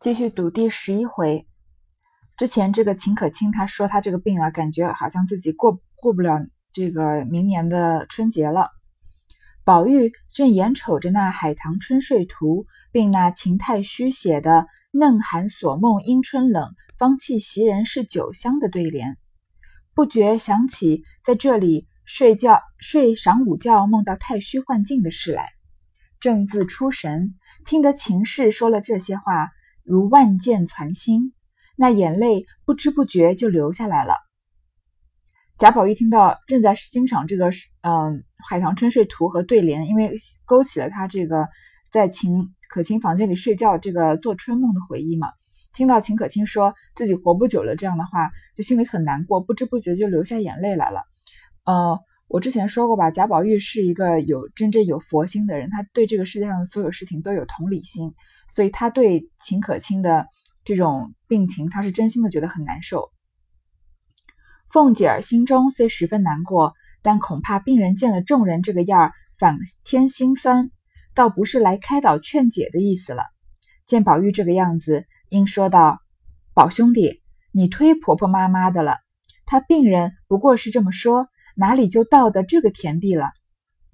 继续读第十一回。之前这个秦可卿她说她这个病啊，感觉好像自己过过不了这个明年的春节了。宝玉正眼瞅着那《海棠春睡图》，并那秦太虚写的“嫩寒锁梦因春冷，芳气袭人是酒香”的对联，不觉想起在这里睡觉睡晌午觉，梦到太虚幻境的事来，正自出神，听得秦氏说了这些话。如万箭攒心，那眼泪不知不觉就流下来了。贾宝玉听到，正在欣赏这个嗯《海棠春睡图》和对联，因为勾起了他这个在秦可卿房间里睡觉这个做春梦的回忆嘛。听到秦可卿说自己活不久了这样的话，就心里很难过，不知不觉就流下眼泪来了。呃，我之前说过吧，贾宝玉是一个有真正有佛心的人，他对这个世界上的所有事情都有同理心。所以他对秦可卿的这种病情，他是真心的觉得很难受。凤姐儿心中虽十分难过，但恐怕病人见了众人这个样儿，反添心酸，倒不是来开导劝解的意思了。见宝玉这个样子，应说道：“宝兄弟，你忒婆婆妈妈的了。他病人不过是这么说，哪里就到的这个田地了？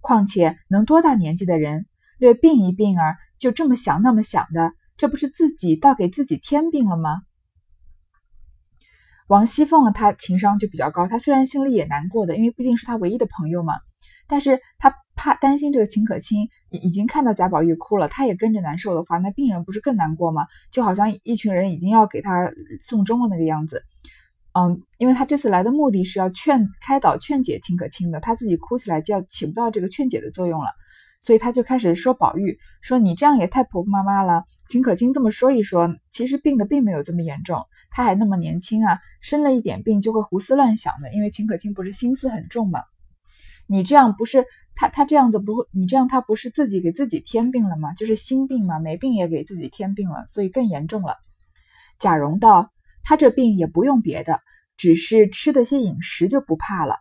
况且能多大年纪的人，略病一病儿。”就这么想那么想的，这不是自己倒给自己添病了吗？王熙凤她情商就比较高，她虽然心里也难过的，因为毕竟是她唯一的朋友嘛，但是她怕担心这个秦可卿已已经看到贾宝玉哭了，她也跟着难受的话，那病人不是更难过吗？就好像一群人已经要给他送终了那个样子。嗯，因为他这次来的目的是要劝开导劝解秦可卿的，她自己哭起来就要起不到这个劝解的作用了。所以他就开始说宝玉，说你这样也太婆婆妈妈了。秦可卿这么说一说，其实病的并没有这么严重，他还那么年轻啊，生了一点病就会胡思乱想的。因为秦可卿不是心思很重嘛，你这样不是他他这样子不，你这样他不是自己给自己添病了吗？就是心病嘛，没病也给自己添病了，所以更严重了。贾蓉道，他这病也不用别的，只是吃的些饮食就不怕了。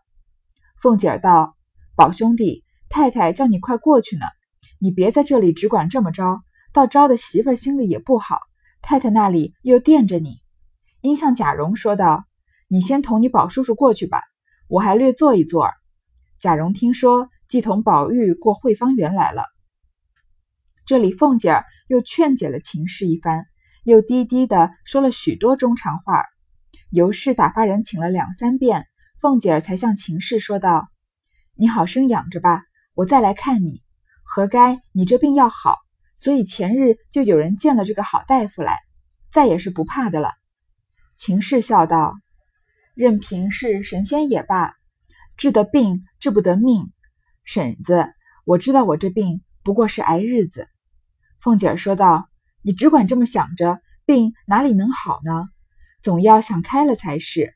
凤姐儿道，宝兄弟。太太叫你快过去呢，你别在这里只管这么着，到招的媳妇儿心里也不好。太太那里又惦着你，应向贾蓉说道：“你先同你宝叔叔过去吧，我还略坐一坐。”贾蓉听说，即同宝玉过惠芳园来了。这里凤姐儿又劝解了秦氏一番，又低低的说了许多中长话，尤氏打发人请了两三遍，凤姐儿才向秦氏说道：“你好生养着吧。”我再来看你，何该你这病要好，所以前日就有人见了这个好大夫来，再也是不怕的了。秦氏笑道：“任凭是神仙也罢，治得病治不得命。婶子，我知道我这病不过是挨日子。”凤姐说道：“你只管这么想着，病哪里能好呢？总要想开了才是。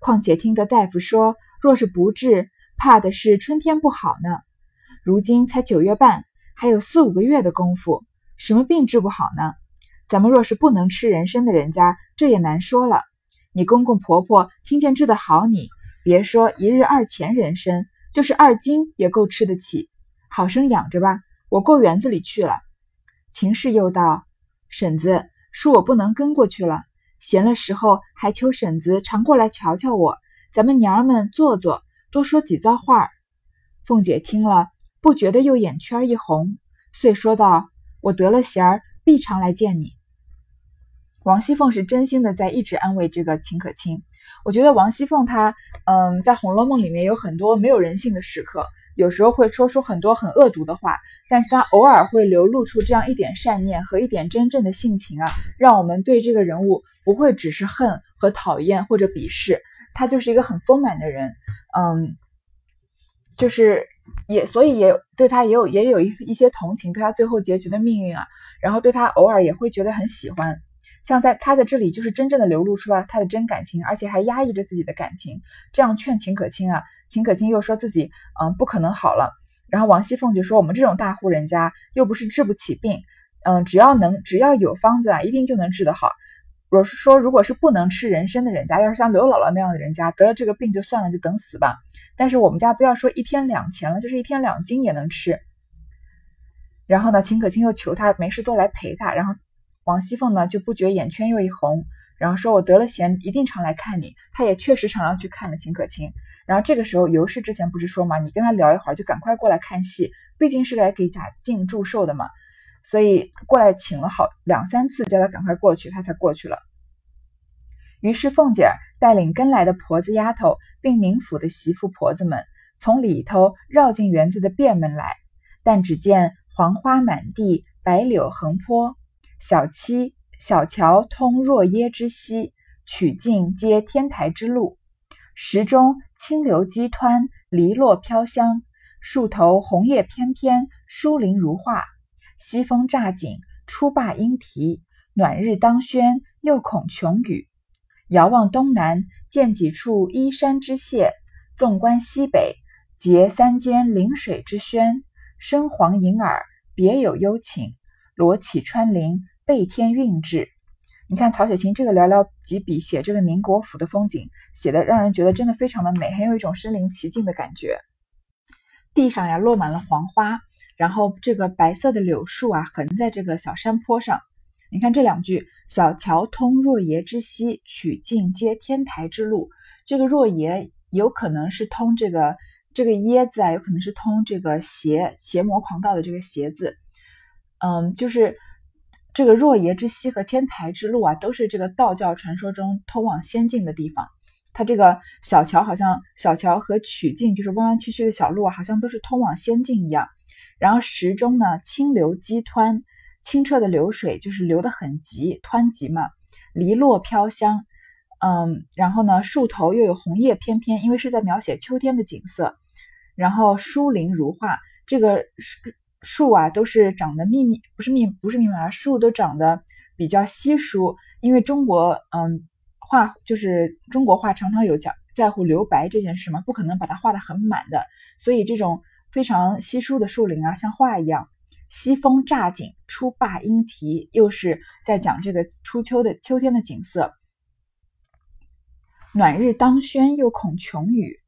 况且听得大夫说，若是不治，怕的是春天不好呢。”如今才九月半，还有四五个月的功夫，什么病治不好呢？咱们若是不能吃人参的人家，这也难说了。你公公婆婆听见治得好，你别说一日二钱人参，就是二斤也够吃得起。好生养着吧，我过园子里去了。秦氏又道：“婶子，恕我不能跟过去了。闲了时候，还求婶子常过来瞧瞧我，咱们娘儿们坐坐，多说几遭话。”凤姐听了。不觉得又眼圈一红，遂说道：“我得了闲儿，必常来见你。”王熙凤是真心的在一直安慰这个秦可卿。我觉得王熙凤她，嗯，在《红楼梦》里面有很多没有人性的时刻，有时候会说出很多很恶毒的话，但是她偶尔会流露出这样一点善念和一点真正的性情啊，让我们对这个人物不会只是恨和讨厌或者鄙视，她就是一个很丰满的人，嗯，就是。也所以也对他也有也有一一些同情，对他最后结局的命运啊，然后对他偶尔也会觉得很喜欢，像在他在这里就是真正的流露出了他的真感情，而且还压抑着自己的感情，这样劝秦可卿啊，秦可卿又说自己嗯不可能好了，然后王熙凤就说我们这种大户人家又不是治不起病，嗯只要能只要有方子啊，一定就能治得好。我是说，如果是不能吃人参的人家，要是像刘姥姥那样的人家，得了这个病就算了，就等死吧。但是我们家不要说一天两钱了，就是一天两斤也能吃。然后呢，秦可卿又求他没事多来陪他，然后王熙凤呢就不觉眼圈又一红，然后说：“我得了闲，一定常来看你。”他也确实常常去看了秦可卿。然后这个时候，尤氏之前不是说嘛，你跟他聊一会儿，就赶快过来看戏，毕竟是来给贾静祝寿的嘛，所以过来请了好两三次，叫他赶快过去，他才过去了。于是凤姐儿带领跟来的婆子丫头，并宁府的媳妇婆子们，从里头绕进园子的便门来，但只见黄花满地，白柳横坡。小七小桥通若耶之溪，曲径接天台之路。石中清流激湍，篱落飘香。树头红叶翩翩，疏林如画。西风乍景，初罢莺啼。暖日当轩，又恐琼雨。遥望东南，见几处依山之榭；纵观西北，结三间临水之轩。深黄隐耳，别有幽情。罗绮穿林。背天韵致，你看曹雪芹这个寥寥几笔写这个宁国府的风景，写的让人觉得真的非常的美，很有一种身临其境的感觉。地上呀落满了黄花，然后这个白色的柳树啊横在这个小山坡上。你看这两句：“小桥通若耶之溪，曲径接天台之路。”这个若耶有可能是通这个这个耶字啊，有可能是通这个邪邪魔狂道的这个邪字。嗯，就是。这个若耶之溪和天台之路啊，都是这个道教传说中通往仙境的地方。它这个小桥好像小桥和曲径，就是弯弯曲曲的小路啊，好像都是通往仙境一样。然后石中呢，清流激湍，清澈的流水就是流得很急，湍急嘛。篱落飘香，嗯，然后呢，树头又有红叶翩翩，因为是在描写秋天的景色。然后疏林如画，这个树。树啊，都是长得密密，不是密，不是密麻，树都长得比较稀疏。因为中国，嗯，画就是中国画常常有讲在乎留白这件事嘛，不可能把它画的很满的，所以这种非常稀疏的树林啊，像画一样。西风乍景，初罢莺啼，又是在讲这个初秋的秋天的景色。暖日当轩，又恐穷雨。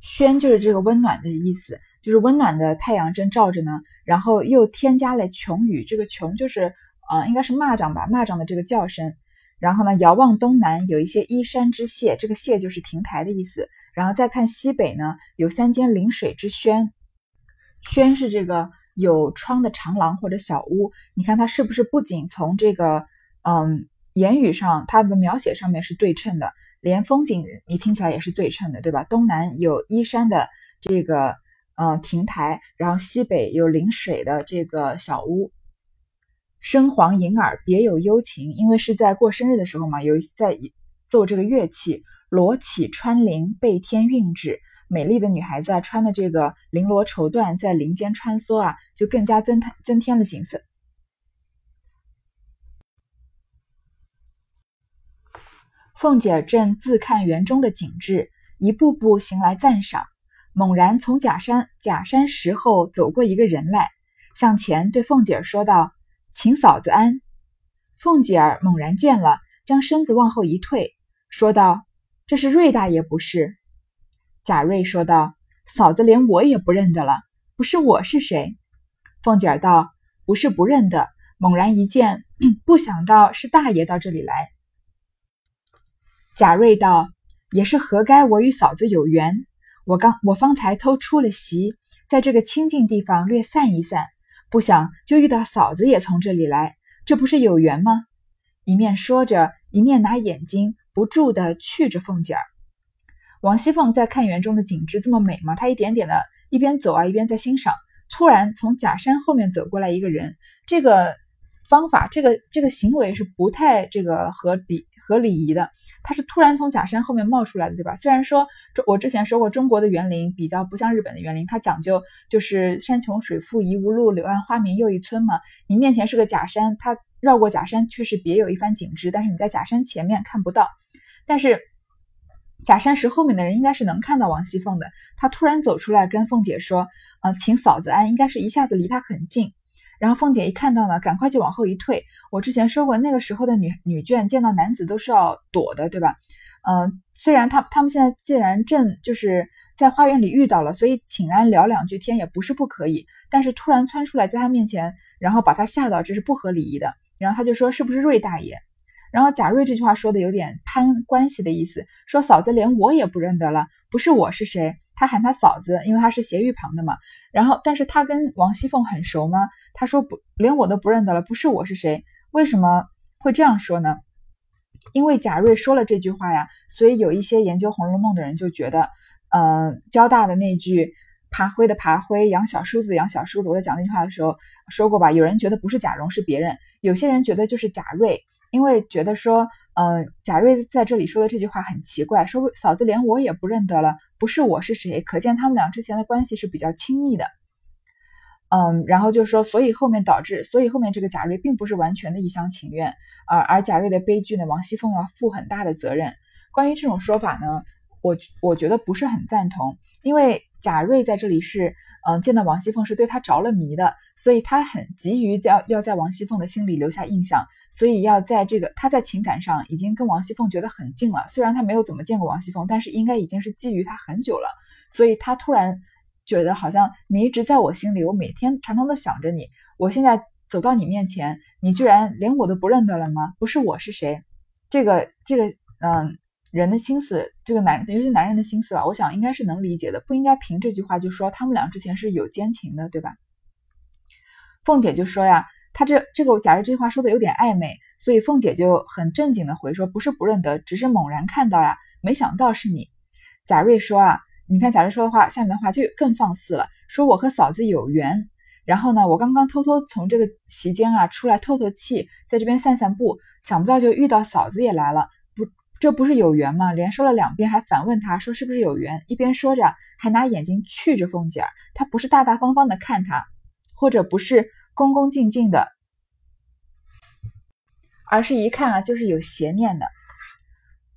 轩就是这个温暖的意思，就是温暖的太阳正照着呢，然后又添加了穷雨，这个穷就是呃应该是蚂蚱吧，蚂蚱的这个叫声。然后呢，遥望东南有一些依山之榭，这个榭就是亭台的意思。然后再看西北呢，有三间临水之轩，轩是这个有窗的长廊或者小屋。你看它是不是不仅从这个嗯言语上，它的描写上面是对称的。连风景你听起来也是对称的，对吧？东南有依山的这个呃亭台，然后西北有临水的这个小屋，声黄银耳，别有幽情。因为是在过生日的时候嘛，有在奏这个乐器，罗绮穿林，背天韵致。美丽的女孩子啊，穿的这个绫罗绸缎在林间穿梭啊，就更加增添增添了景色。凤姐儿正自看园中的景致，一步步行来赞赏，猛然从假山假山石后走过一个人来，向前对凤姐儿说道：“请嫂子安。”凤姐儿猛然见了，将身子往后一退，说道：“这是瑞大爷不是？”贾瑞说道：“嫂子连我也不认得了，不是我是谁？”凤姐儿道：“不是不认得，猛然一见，不想到是大爷到这里来。”贾瑞道：“也是何该我与嫂子有缘，我刚我方才偷出了席，在这个清静地方略散一散，不想就遇到嫂子也从这里来，这不是有缘吗？”一面说着，一面拿眼睛不住的去着凤姐儿。王熙凤在看园中的景致这么美吗？她一点点的一边走啊，一边在欣赏。突然从假山后面走过来一个人，这个方法，这个这个行为是不太这个合理。合礼仪的，它是突然从假山后面冒出来的，对吧？虽然说，我之前说过，中国的园林比较不像日本的园林，它讲究就是山穷水复疑无路，柳暗花明又一村嘛。你面前是个假山，它绕过假山却是别有一番景致，但是你在假山前面看不到。但是假山石后面的人应该是能看到王熙凤的，他突然走出来跟凤姐说：“呃，请嫂子安。”应该是一下子离她很近。然后凤姐一看到呢，赶快就往后一退。我之前说过，那个时候的女女眷见到男子都是要躲的，对吧？嗯，虽然他他们现在既然正就是在花园里遇到了，所以请安聊两句天也不是不可以。但是突然窜出来在他面前，然后把他吓到，这是不合礼仪的。然后他就说是不是瑞大爷？然后贾瑞这句话说的有点攀关系的意思，说嫂子连我也不认得了，不是我是谁？他喊他嫂子，因为他是斜玉旁的嘛。然后，但是他跟王熙凤很熟吗？他说不，连我都不认得了，不是我是谁？为什么会这样说呢？因为贾瑞说了这句话呀，所以有一些研究《红楼梦》的人就觉得，呃，交大的那句“爬灰的爬灰，养小叔子养小叔子”，我在讲那句话的时候说过吧？有人觉得不是贾蓉是别人，有些人觉得就是贾瑞，因为觉得说，呃，贾瑞在这里说的这句话很奇怪，说嫂子连我也不认得了，不是我是谁？可见他们俩之前的关系是比较亲密的。嗯，然后就说，所以后面导致，所以后面这个贾瑞并不是完全的一厢情愿，而而贾瑞的悲剧呢，王熙凤要负很大的责任。关于这种说法呢，我我觉得不是很赞同，因为贾瑞在这里是，嗯，见到王熙凤是对他着了迷的，所以他很急于要要在王熙凤的心里留下印象，所以要在这个他在情感上已经跟王熙凤觉得很近了，虽然他没有怎么见过王熙凤，但是应该已经是觊觎她很久了，所以他突然。觉得好像你一直在我心里，我每天常常都想着你。我现在走到你面前，你居然连我都不认得了吗？不是我是谁？这个这个嗯，人的心思，这个男尤其男人的心思吧，我想应该是能理解的，不应该凭这句话就说他们俩之前是有奸情的，对吧？凤姐就说呀，他这这个贾瑞这句话说的有点暧昧，所以凤姐就很正经的回说，不是不认得，只是猛然看到呀，没想到是你。贾瑞说啊。你看贾瑞说的话，下面的话就更放肆了。说我和嫂子有缘，然后呢，我刚刚偷偷从这个席间啊出来透透气，在这边散散步，想不到就遇到嫂子也来了。这不是有缘吗？连说了两遍，还反问他说是不是有缘？一边说着，还拿眼睛觑着凤姐儿。他不是大大方方的看他，或者不是恭恭敬敬的，而是一看啊就是有邪念的。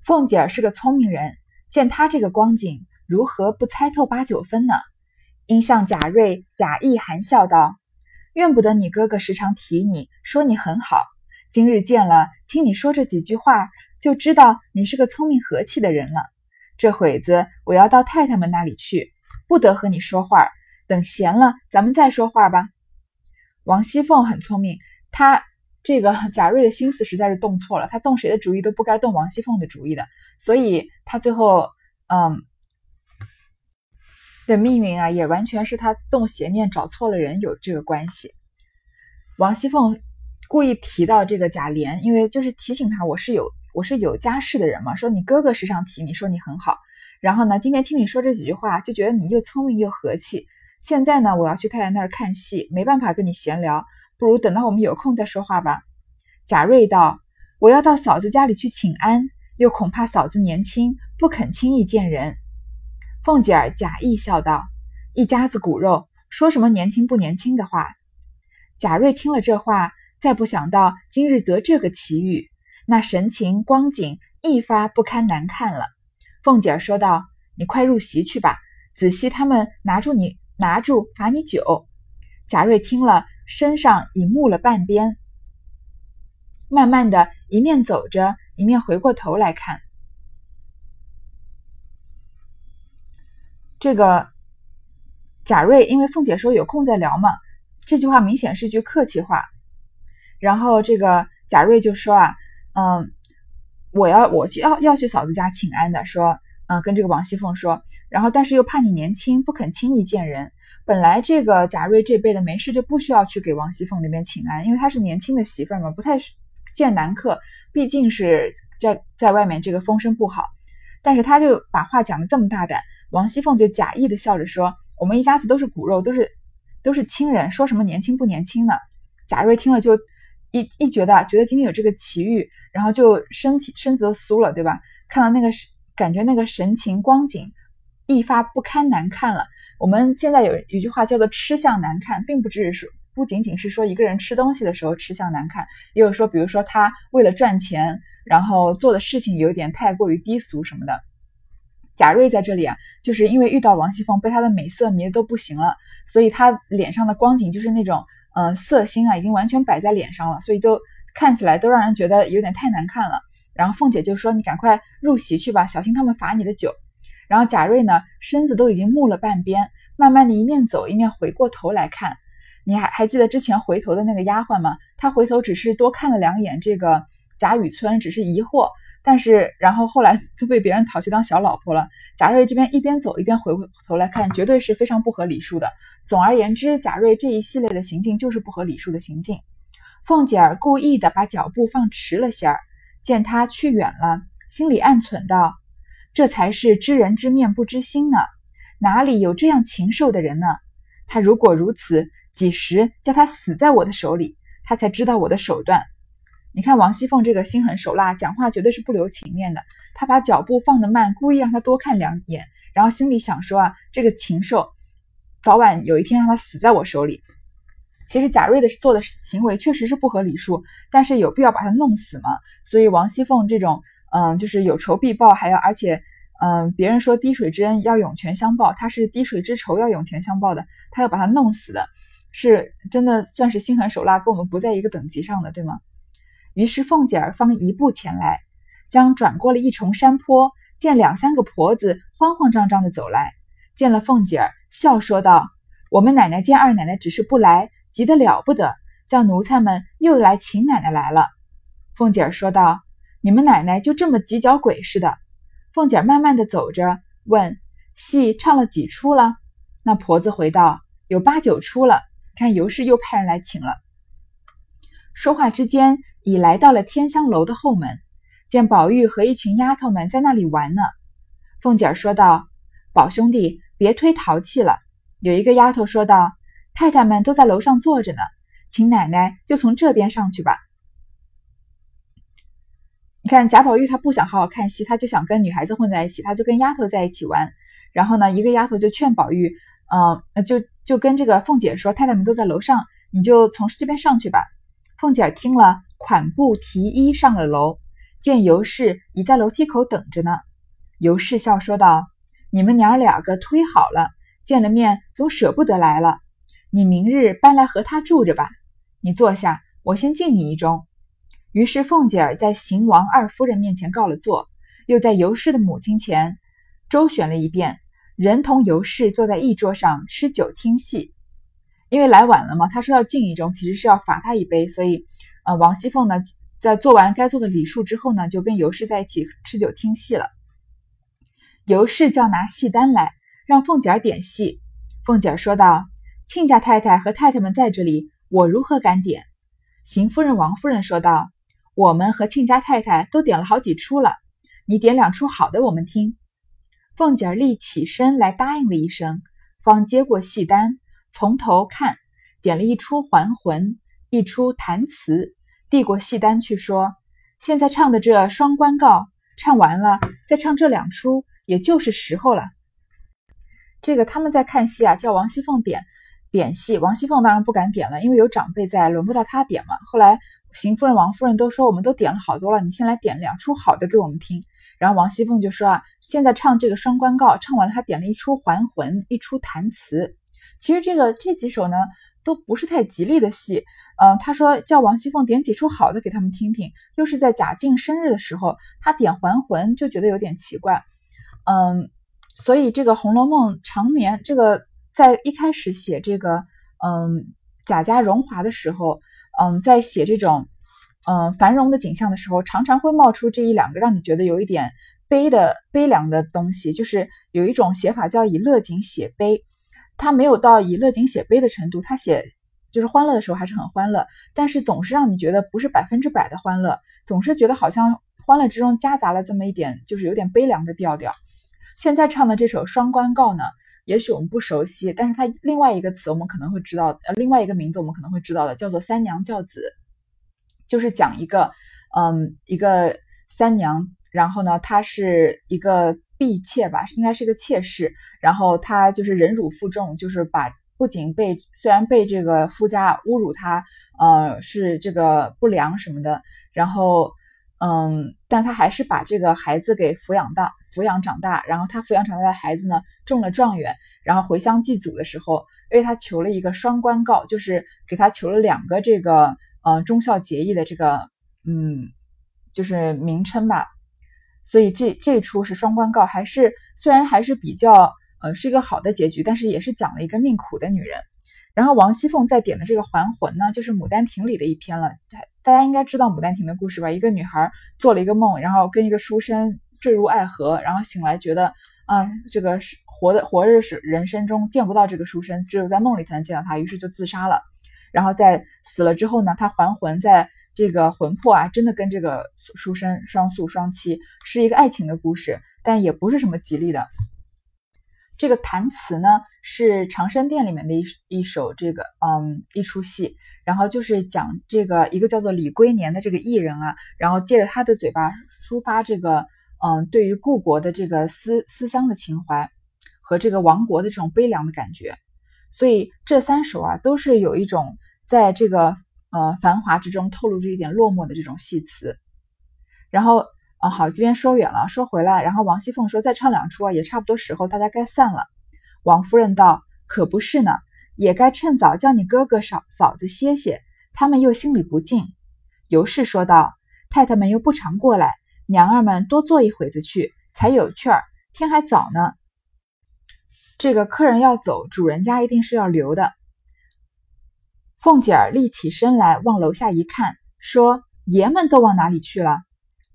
凤姐儿是个聪明人，见他这个光景。如何不猜透八九分呢？应向贾瑞假意含笑道：“怨不得你哥哥时常提你，说你很好。今日见了，听你说这几句话，就知道你是个聪明和气的人了。这会子我要到太太们那里去，不得和你说话。等闲了，咱们再说话吧。”王熙凤很聪明，她这个 贾瑞的心思实在是动错了，他动谁的主意都不该动王熙凤的主意的，所以他最后，嗯。的命运啊，也完全是他动邪念找错了人有这个关系。王熙凤故意提到这个贾琏，因为就是提醒他，我是有我是有家室的人嘛。说你哥哥时常提你说你很好，然后呢，今天听你说这几句话，就觉得你又聪明又和气。现在呢，我要去太太那儿看戏，没办法跟你闲聊，不如等到我们有空再说话吧。贾瑞道：“我要到嫂子家里去请安，又恐怕嫂子年轻，不肯轻易见人。”凤姐儿假意笑道：“一家子骨肉，说什么年轻不年轻的话？”贾瑞听了这话，再不想到今日得这个奇遇，那神情光景一发不堪难看了。凤姐儿说道：“你快入席去吧，仔细他们拿住你，拿住罚你酒。”贾瑞听了，身上已木了半边，慢慢的一面走着，一面回过头来看。这个贾瑞，因为凤姐说有空再聊嘛，这句话明显是句客气话。然后这个贾瑞就说啊，嗯，我要我去要要去嫂子家请安的，说，嗯，跟这个王熙凤说，然后但是又怕你年轻，不肯轻易见人。本来这个贾瑞这辈的没事就不需要去给王熙凤那边请安，因为她是年轻的媳妇儿嘛，不太见男客，毕竟是在在外面这个风声不好。但是他就把话讲的这么大胆。王熙凤就假意的笑着说：“我们一家子都是骨肉，都是都是亲人，说什么年轻不年轻呢？”贾瑞听了就一一觉得觉得今天有这个奇遇，然后就身体身子都酥了，对吧？看到那个感觉那个神情光景一发不堪难看了。我们现在有一句话叫做“吃相难看”，并不只是说不仅仅是说一个人吃东西的时候吃相难看，也有说比如说他为了赚钱，然后做的事情有点太过于低俗什么的。贾瑞在这里啊，就是因为遇到王熙凤，被她的美色迷得都不行了，所以他脸上的光景就是那种，呃，色心啊，已经完全摆在脸上了，所以都看起来都让人觉得有点太难看了。然后凤姐就说：“你赶快入席去吧，小心他们罚你的酒。”然后贾瑞呢，身子都已经木了半边，慢慢的一面走一面回过头来看，你还还记得之前回头的那个丫鬟吗？她回头只是多看了两眼这个贾雨村，只是疑惑。但是，然后后来都被别人讨去当小老婆了。贾瑞这边一边走一边回过头来看，绝对是非常不合礼数的。总而言之，贾瑞这一系列的行径就是不合礼数的行径。凤姐儿故意的把脚步放迟了些儿，见他去远了，心里暗忖道：“这才是知人知面不知心呢，哪里有这样禽兽的人呢？他如果如此，几时叫他死在我的手里，他才知道我的手段。”你看王熙凤这个心狠手辣，讲话绝对是不留情面的。她把脚步放得慢，故意让他多看两眼，然后心里想说啊，这个禽兽，早晚有一天让他死在我手里。其实贾瑞的做的行为确实是不合礼数，但是有必要把他弄死吗？所以王熙凤这种，嗯，就是有仇必报，还要而且，嗯，别人说滴水之恩要涌泉相报，他是滴水之仇要涌泉相报的，他要把他弄死的，是真的算是心狠手辣，跟我们不在一个等级上的，对吗？于是凤姐儿方一步前来，将转过了一重山坡，见两三个婆子慌慌张张的走来，见了凤姐儿，笑说道：“我们奶奶见二奶奶只是不来，急得了不得，叫奴才们又来请奶奶来了。”凤姐儿说道：“你们奶奶就这么急脚鬼似的？”凤姐儿慢慢的走着，问：“戏唱了几出了？”那婆子回道：“有八九出了。”看尤氏又派人来请了。说话之间。已来到了天香楼的后门，见宝玉和一群丫头们在那里玩呢。凤姐儿说道：“宝兄弟，别忒淘气了。”有一个丫头说道：“太太们都在楼上坐着呢，请奶奶就从这边上去吧。”你看贾宝玉他不想好好看戏，他就想跟女孩子混在一起，他就跟丫头在一起玩。然后呢，一个丫头就劝宝玉：“嗯，就就跟这个凤姐说，太太们都在楼上，你就从这边上去吧。”凤姐儿听了。款步提衣上了楼，见尤氏已在楼梯口等着呢。尤氏笑说道：“你们娘儿两个忒好了，见了面总舍不得来了。你明日搬来和他住着吧。你坐下，我先敬你一盅。”于是凤姐儿在邢王二夫人面前告了座，又在尤氏的母亲前周旋了一遍，人同尤氏坐在一桌上吃酒听戏。因为来晚了嘛，他说要敬一盅，其实是要罚他一杯，所以。呃，王熙凤呢，在做完该做的礼数之后呢，就跟尤氏在一起吃酒听戏了。尤氏叫拿戏单来，让凤姐儿点戏。凤姐儿说道：“亲家太太和太太们在这里，我如何敢点？”邢夫人、王夫人说道：“我们和亲家太太都点了好几出了，你点两出好的，我们听。”凤姐儿立起身来答应了一声，方接过戏单，从头看，点了一出《还魂》。一出弹词，递过戏单去说：“现在唱的这《双关告》唱完了，再唱这两出，也就是时候了。”这个他们在看戏啊，叫王熙凤点点戏，王熙凤当然不敢点了，因为有长辈在，轮不到她点嘛。后来邢夫人、王夫人都说：“我们都点了好多了，你先来点两出好的给我们听。”然后王熙凤就说：“啊，现在唱这个《双关告》，唱完了，她点了一出还魂，一出弹词。其实这个这几首呢，都不是太吉利的戏。”嗯，他说叫王熙凤点几出好的给他们听听，又是在贾静生日的时候，他点还魂就觉得有点奇怪。嗯，所以这个《红楼梦》常年这个在一开始写这个嗯贾家荣华的时候，嗯，在写这种嗯繁荣的景象的时候，常常会冒出这一两个让你觉得有一点悲的悲凉的东西，就是有一种写法叫以乐景写悲，他没有到以乐景写悲的程度，他写。就是欢乐的时候还是很欢乐，但是总是让你觉得不是百分之百的欢乐，总是觉得好像欢乐之中夹杂了这么一点，就是有点悲凉的调调。现在唱的这首《双关告》呢，也许我们不熟悉，但是它另外一个词我们可能会知道，呃，另外一个名字我们可能会知道的，叫做三娘教子，就是讲一个，嗯，一个三娘，然后呢，她是一个婢妾吧，应该是个妾室，然后她就是忍辱负重，就是把。不仅被虽然被这个夫家侮辱他，呃，是这个不良什么的，然后，嗯，但他还是把这个孩子给抚养大，抚养长大。然后他抚养长大的孩子呢，中了状元，然后回乡祭祖的时候，为他求了一个双关告，就是给他求了两个这个呃忠孝节义的这个嗯，就是名称吧。所以这这出是双关告，还是虽然还是比较。呃，是一个好的结局，但是也是讲了一个命苦的女人。然后王熙凤在点的这个还魂呢，就是《牡丹亭》里的一篇了。大大家应该知道《牡丹亭》的故事吧？一个女孩做了一个梦，然后跟一个书生坠入爱河，然后醒来觉得啊，这个是活的活着是人生中见不到这个书生，只有在梦里才能见到他，于是就自杀了。然后在死了之后呢，他还魂，在这个魂魄啊，真的跟这个书生双宿双栖，是一个爱情的故事，但也不是什么吉利的。这个弹词呢，是长生殿里面的一一首这个嗯一出戏，然后就是讲这个一个叫做李龟年的这个艺人啊，然后借着他的嘴巴抒发这个嗯对于故国的这个思思乡的情怀和这个亡国的这种悲凉的感觉，所以这三首啊都是有一种在这个呃繁华之中透露着一点落寞的这种戏词，然后。哦，好，这边说远了，说回来，然后王熙凤说再唱两出啊，也差不多时候，大家该散了。王夫人道：“可不是呢，也该趁早叫你哥哥嫂嫂子歇歇，他们又心里不静。”尤氏说道：“太太们又不常过来，娘儿们多坐一会子去，才有趣儿。天还早呢，这个客人要走，主人家一定是要留的。”凤姐儿立起身来，往楼下一看，说：“爷们都往哪里去了？”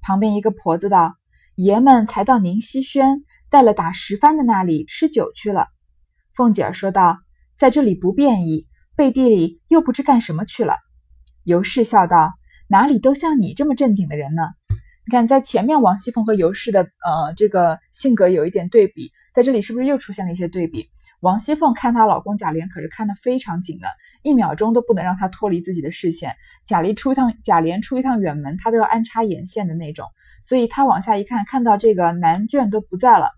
旁边一个婆子道：“爷们才到宁熙轩，带了打十番的那里吃酒去了。”凤姐儿说道：“在这里不便宜，背地里又不知干什么去了。”尤氏笑道：“哪里都像你这么正经的人呢？你看，在前面王熙凤和尤氏的呃这个性格有一点对比，在这里是不是又出现了一些对比？王熙凤看她老公贾琏可是看得非常紧的。”一秒钟都不能让他脱离自己的视线。贾琏出一趟，贾琏出一趟远门，他都要安插眼线的那种。所以他往下一看，看到这个男眷都不在了，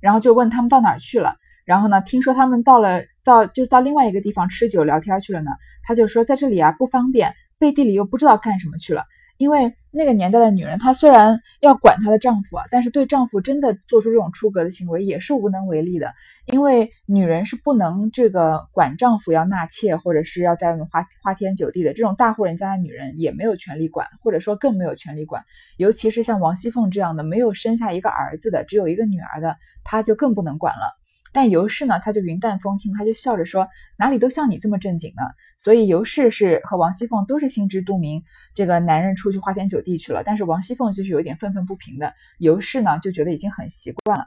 然后就问他们到哪儿去了。然后呢，听说他们到了，到就到另外一个地方吃酒聊天去了呢。他就说在这里啊不方便，背地里又不知道干什么去了。因为那个年代的女人，她虽然要管她的丈夫啊，但是对丈夫真的做出这种出格的行为也是无能为力的。因为女人是不能这个管丈夫要纳妾，或者是要在外面花花天酒地的。这种大户人家的女人也没有权利管，或者说更没有权利管。尤其是像王熙凤这样的没有生下一个儿子的，只有一个女儿的，她就更不能管了。但尤氏呢，他就云淡风轻，他就笑着说：“哪里都像你这么正经呢。”所以尤氏是和王熙凤都是心知肚明，这个男人出去花天酒地去了。但是王熙凤就是有点愤愤不平的，尤氏呢就觉得已经很习惯了。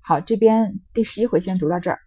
好，这边第十一回先读到这儿。